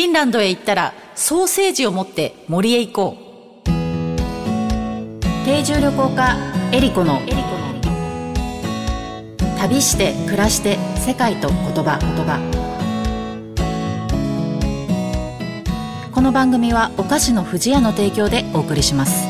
フィンランドへ行ったらソーセージを持って森へ行こう。定住旅行家エリコの。旅して暮らして世界と言葉。言葉この番組はお菓子の不二家の提供でお送りします。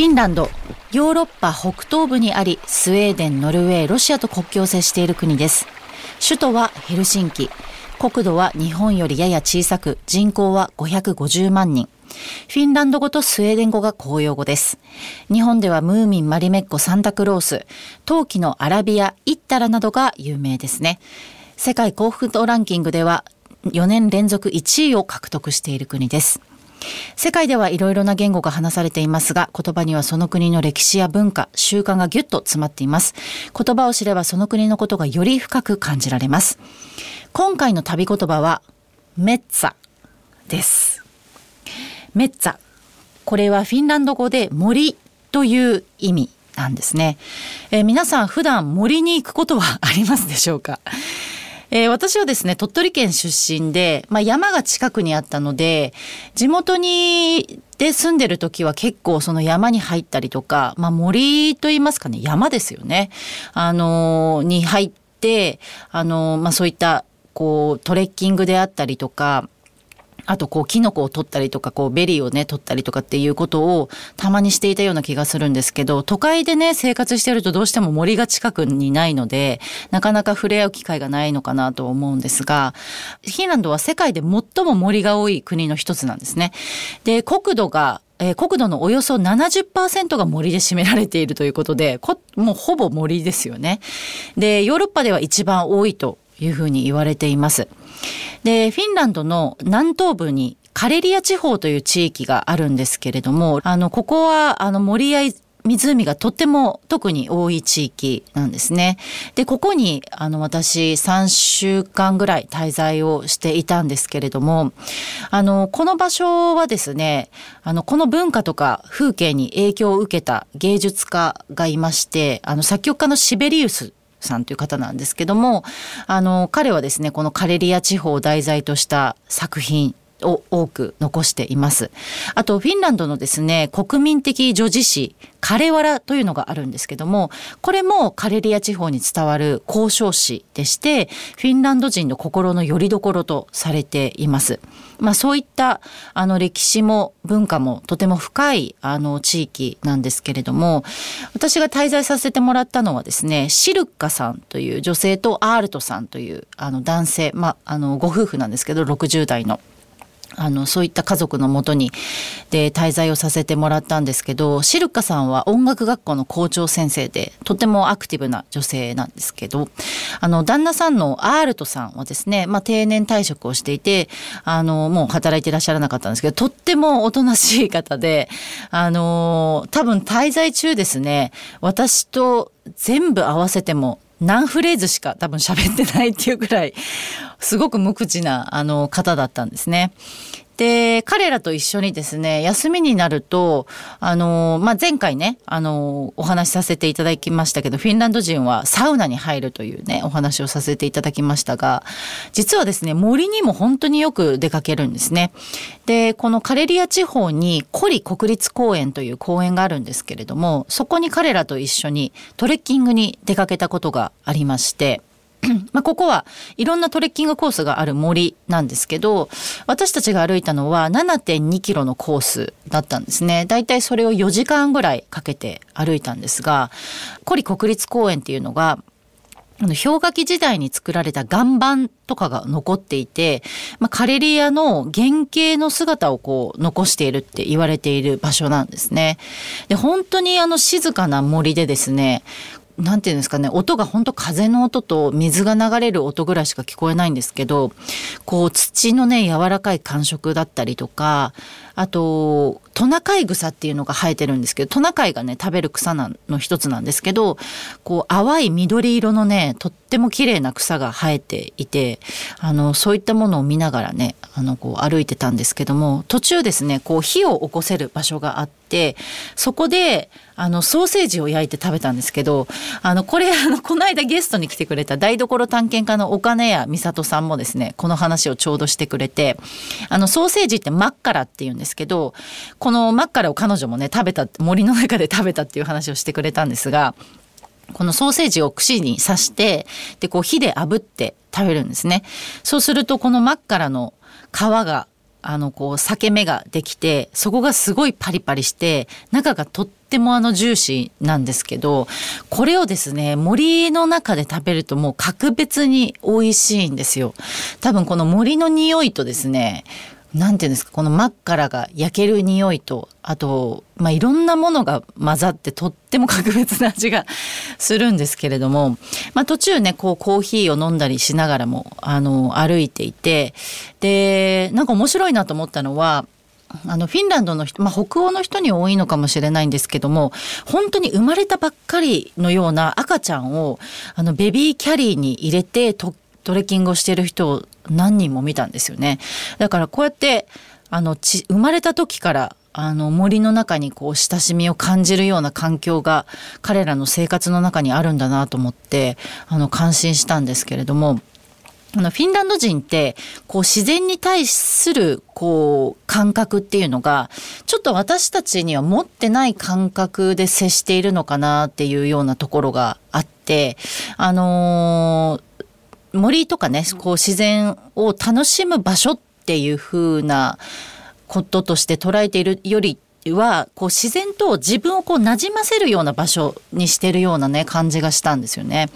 フィンランド、ヨーロッパ北東部にあり、スウェーデン、ノルウェー、ロシアと国境を接している国です。首都はヘルシンキ。国土は日本よりやや小さく、人口は550万人。フィンランド語とスウェーデン語が公用語です。日本ではムーミン、マリメッコ、サンタクロース、陶器のアラビア、イッタラなどが有名ですね。世界幸福度ランキングでは4年連続1位を獲得している国です。世界ではいろいろな言語が話されていますが、言葉にはその国の歴史や文化、習慣がぎゅっと詰まっています。言葉を知ればその国のことがより深く感じられます。今回の旅言葉は、メッツァです。メッツァ。これはフィンランド語で森という意味なんですね。えー、皆さん普段森に行くことはありますでしょうか？えー、私はですね、鳥取県出身で、まあ、山が近くにあったので、地元にで住んでる時は結構その山に入ったりとか、まあ、森と言いますかね、山ですよね。あのー、に入って、あのー、まあ、そういった、こう、トレッキングであったりとか、あとこうキノコを取ったりとかこうベリーをね取ったりとかっていうことをたまにしていたような気がするんですけど都会でね生活してるとどうしても森が近くにないのでなかなか触れ合う機会がないのかなと思うんですがフィンランドは世界で最も森が多い国の一つなんですね。で国土がえー、国土のおよそ70%が森で占められているということでこ、もうほぼ森ですよね。で、ヨーロッパでは一番多いというふうに言われています。で、フィンランドの南東部にカレリア地方という地域があるんですけれども、あの、ここは、あの、森や湖がとっても特に多い地域なんですね。で、ここに、あの、私3週間ぐらい滞在をしていたんですけれども、あの、この場所はですね、あの、この文化とか風景に影響を受けた芸術家がいまして、あの、作曲家のシベリウスさんという方なんですけども、あの、彼はですね、このカレリア地方を題材とした作品を多く残しています。あと、フィンランドのですね、国民的女児誌、カレワラというのがあるんですけども、これもカレリア地方に伝わる交渉詩でして、フィンランド人の心の拠り所とされています。まあそういったあの歴史も文化もとても深いあの地域なんですけれども、私が滞在させてもらったのはですね、シルッカさんという女性とアールトさんというあの男性、まああのご夫婦なんですけど、60代の。あのそういった家族のもとにで滞在をさせてもらったんですけどシルカさんは音楽学校の校長先生でとてもアクティブな女性なんですけどあの旦那さんのアールトさんはですね、まあ、定年退職をしていてあのもう働いていらっしゃらなかったんですけどとってもおとなしい方であの多分滞在中ですね私と全部合わせても何フレーズしか多分喋ってないっていうくらいすごく無口なあの方だったんですね。で、彼らと一緒にですね、休みになると、あの、まあ、前回ね、あの、お話しさせていただきましたけど、フィンランド人はサウナに入るというね、お話をさせていただきましたが、実はですね、森にも本当によく出かけるんですね。で、このカレリア地方にコリ国立公園という公園があるんですけれども、そこに彼らと一緒にトレッキングに出かけたことがありまして、まあここはいろんなトレッキングコースがある森なんですけど私たちが歩いたのは7.2キロのコースだったんですねだいたいそれを4時間ぐらいかけて歩いたんですが古里国立公園っていうのが氷河期時代に作られた岩盤とかが残っていて、まあ、カレリアの原型の姿をこう残しているって言われている場所なんですね。で本当にあの静かな森でですねなんていうんですかね音が本当風の音と水が流れる音ぐらいしか聞こえないんですけどこう土のね柔らかい感触だったりとかあとトナカイ草っていうのが生えてるんですけどトナカイがね食べる草なの一つなんですけどこう淡い緑色のねとっても綺麗な草が生えていてあのそういったものを見ながらねあのこう歩いてたんですけども途中ですねこう火を起こせる場所があってそこであのソーセージを焼いて食べたんですけどあのこれあのこの間ゲストに来てくれた台所探検家の岡根谷美里さんもですねこの話をちょうどしてくれてあのソーセージってマッカラっていうんですですけどこのマッカラを彼女もね食べた森の中で食べたっていう話をしてくれたんですがこのソーセージを串に刺してでこう火で炙って食べるんですね。そうするとこのマッカラの皮があのこう裂け目ができてそこがすごいパリパリして中がとってもあのジューシーなんですけどこれをですね森の中で食べるともう格別に美味しいんですよ。多分この森の匂いとですねなんていうんですかこのマッカラが焼ける匂いとあと、まあ、いろんなものが混ざってとっても格別な味がするんですけれども、まあ、途中ねこうコーヒーを飲んだりしながらもあの歩いていてでなんか面白いなと思ったのはあのフィンランドの人、まあ、北欧の人に多いのかもしれないんですけども本当に生まれたばっかりのような赤ちゃんをあのベビーキャリーに入れてトレッキングをしている人を何人も見たんですよね。だからこうやってあのち生まれた時からあの森の中にこう親しみを感じるような環境が彼らの生活の中にあるんだなと思ってあの感心したんですけれどもあのフィンランド人ってこう自然に対するこう感覚っていうのがちょっと私たちには持ってない感覚で接しているのかなっていうようなところがあってあのー森とかねこう自然を楽しむ場所っていう風なこととして捉えているよりはこう自然と自分をこう馴染ませるような場所にしてるようなね感じがしたんですよね。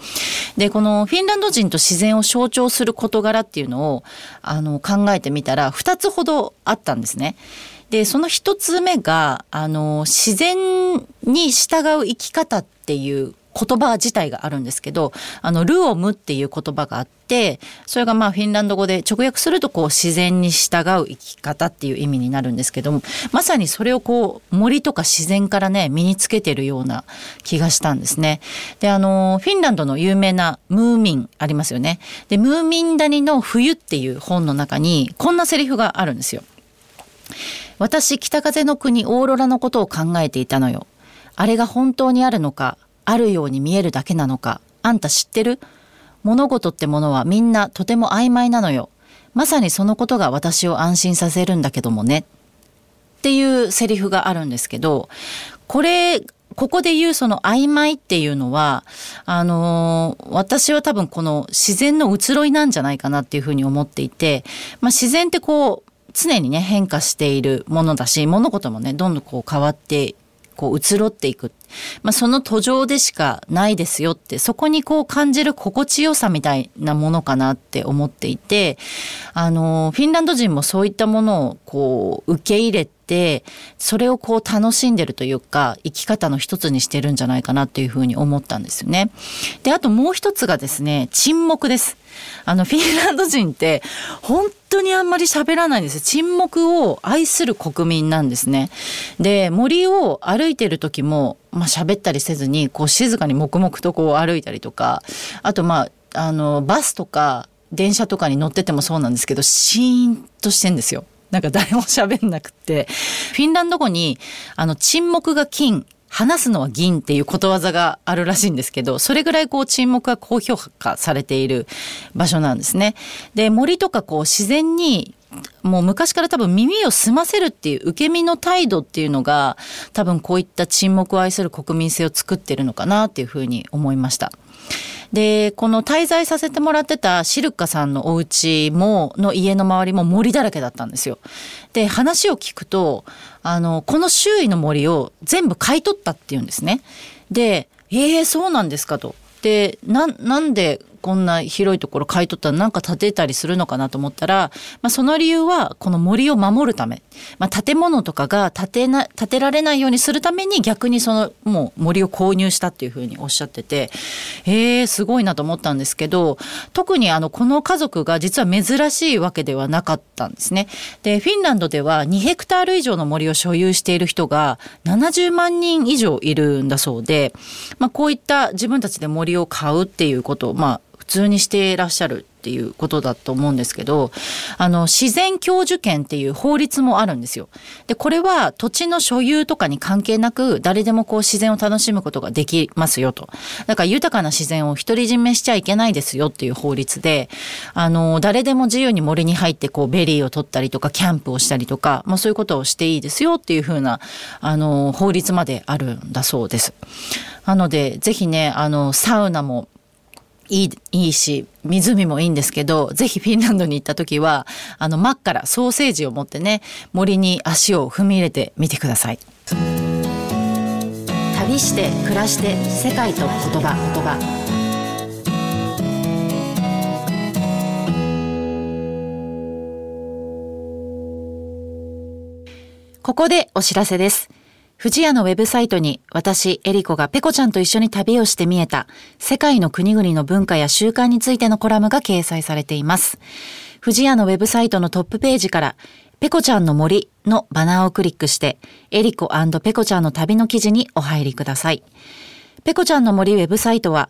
でこのフィンランド人と自然を象徴する事柄っていうのをあの考えてみたら2つほどあったんですね。でその1つ目があの自然に従う生き方っていう言葉自体があるんですけどあのルオムっていう言葉があってそれがまあフィンランド語で直訳するとこう自然に従う生き方っていう意味になるんですけどもまさにそれをこう森とか自然からね身につけてるような気がしたんですね。であのフィンランドの有名なムーミンありますよね。でムーミン谷の冬っていう本の中にこんなセリフがあるんですよ。私北風の国オーロラのことを考えていたのよ。あれが本当にあるのかあるように見えるだけなのかあんた知ってる？物事ってものはみんなとても曖昧なのよ。まさにそのことが私を安心させるんだけどもね。っていうセリフがあるんですけど、これ、ここで言うその曖昧っていうのは、あのー、私は多分この自然の移ろいなんじゃないかなっていうふうに思っていて、まあ、自然ってこう、常にね、変化しているものだし、物事もね、どんどんこう変わってこう移ろっていく。まあ、その途上でしかないですよって、そこにこう感じる心地よさみたいなものかなって思っていて、あの、フィンランド人もそういったものをこう受け入れて、それをこう楽しんでるというか、生き方の一つにしてるんじゃないかなっていうふうに思ったんですよね。で、あともう一つがですね、沈黙です。あの、フィンランド人って、本当当にあんまり喋らないんです沈黙を愛する国民なんですね。で、森を歩いてる時も、まあ、喋ったりせずに、こう静かに黙々とこう歩いたりとか、あとまあ、あの、バスとか、電車とかに乗っててもそうなんですけど、シーンとしてんですよ。なんか誰も喋んなくて。フィンランド語に、あの、沈黙が金、話すのは銀っていうことわざがあるらしいんですけど、それぐらいこう沈黙が高評価されている場所なんですね。で、森とかこう自然にもう昔から多分耳を澄ませるっていう受け身の態度っていうのが多分こういった沈黙を愛する国民性を作ってるのかなっていうふうに思いました。でこの滞在させてもらってたシルカさんのお家もの家の周りも森だらけだったんですよ。で話を聞くとあのこの周囲の森を全部買い取ったっていうんですね。で「えー、そうなんですか」と。でななんでこんな広いところ買い取ったらなんか建てたりするのかなと思ったら、まあ、その理由はこの森を守るため、まあ、建物とかが建てな建てられないようにするために逆にそのもう森を購入したっていうふうにおっしゃっててえー、すごいなと思ったんですけど特にあのこの家族が実は珍しいわけではなかったんですね。でフィンランドでは2ヘクタール以上の森を所有している人が70万人以上いるんだそうで、まあ、こういった自分たちで森を買うっていうことを、まあ、普通にしていらっしゃるっていうことだと思うんですけど、あの、自然享受権っていう法律もあるんですよ。で、これは土地の所有とかに関係なく、誰でもこう自然を楽しむことができますよと。だから豊かな自然を独り占めしちゃいけないですよっていう法律で、あの、誰でも自由に森に入ってこうベリーを取ったりとか、キャンプをしたりとか、まあそういうことをしていいですよっていうふうな、あの、法律まであるんだそうです。なので、ぜひね、あの、サウナもいい、いいし、湖もいいんですけど、ぜひフィンランドに行った時は、あの、真っからソーセージを持ってね、森に足を踏み入れてみてください。旅して暮らして世界と言葉言葉ここでお知らせです。富士屋のウェブサイトに私、エリコがペコちゃんと一緒に旅をして見えた世界の国々の文化や習慣についてのコラムが掲載されています。富士屋のウェブサイトのトップページからペコちゃんの森のバナーをクリックしてエリコペコちゃんの旅の記事にお入りください。ペコちゃんの森ウェブサイトは、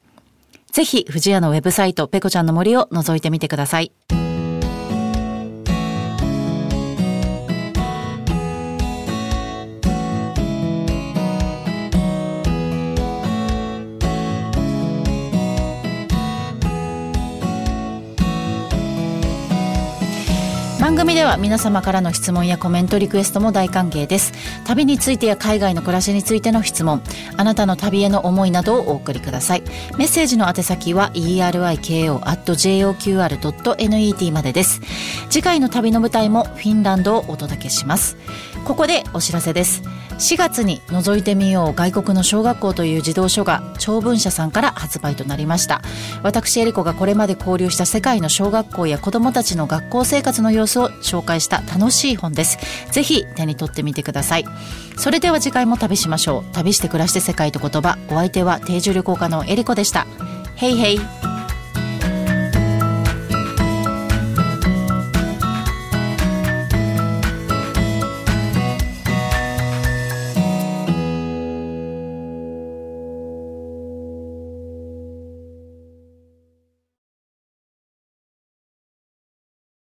ぜひ、藤屋のウェブサイト、ペコちゃんの森を覗いてみてください。番組では皆様からの質問やコメントリクエストも大歓迎です。旅についてや海外の暮らしについての質問。あなたの旅への思いなどをお送りください。メッセージの宛先は eriko.joqr.net までです。次回の旅の舞台もフィンランドをお届けします。ここでお知らせです。4月に覗いてみよう外国の小学校という児童書が長文社さんから発売となりました。私エリコがこれまで交流した世界の小学校や子どもたちの学校生活の様子を紹介した楽しい本です。ぜひ手に取ってみてください。それでは次回も旅しましょう。旅して暮らして世界と言葉。お相手は定住旅行家のエリコでした。ヘイヘイ。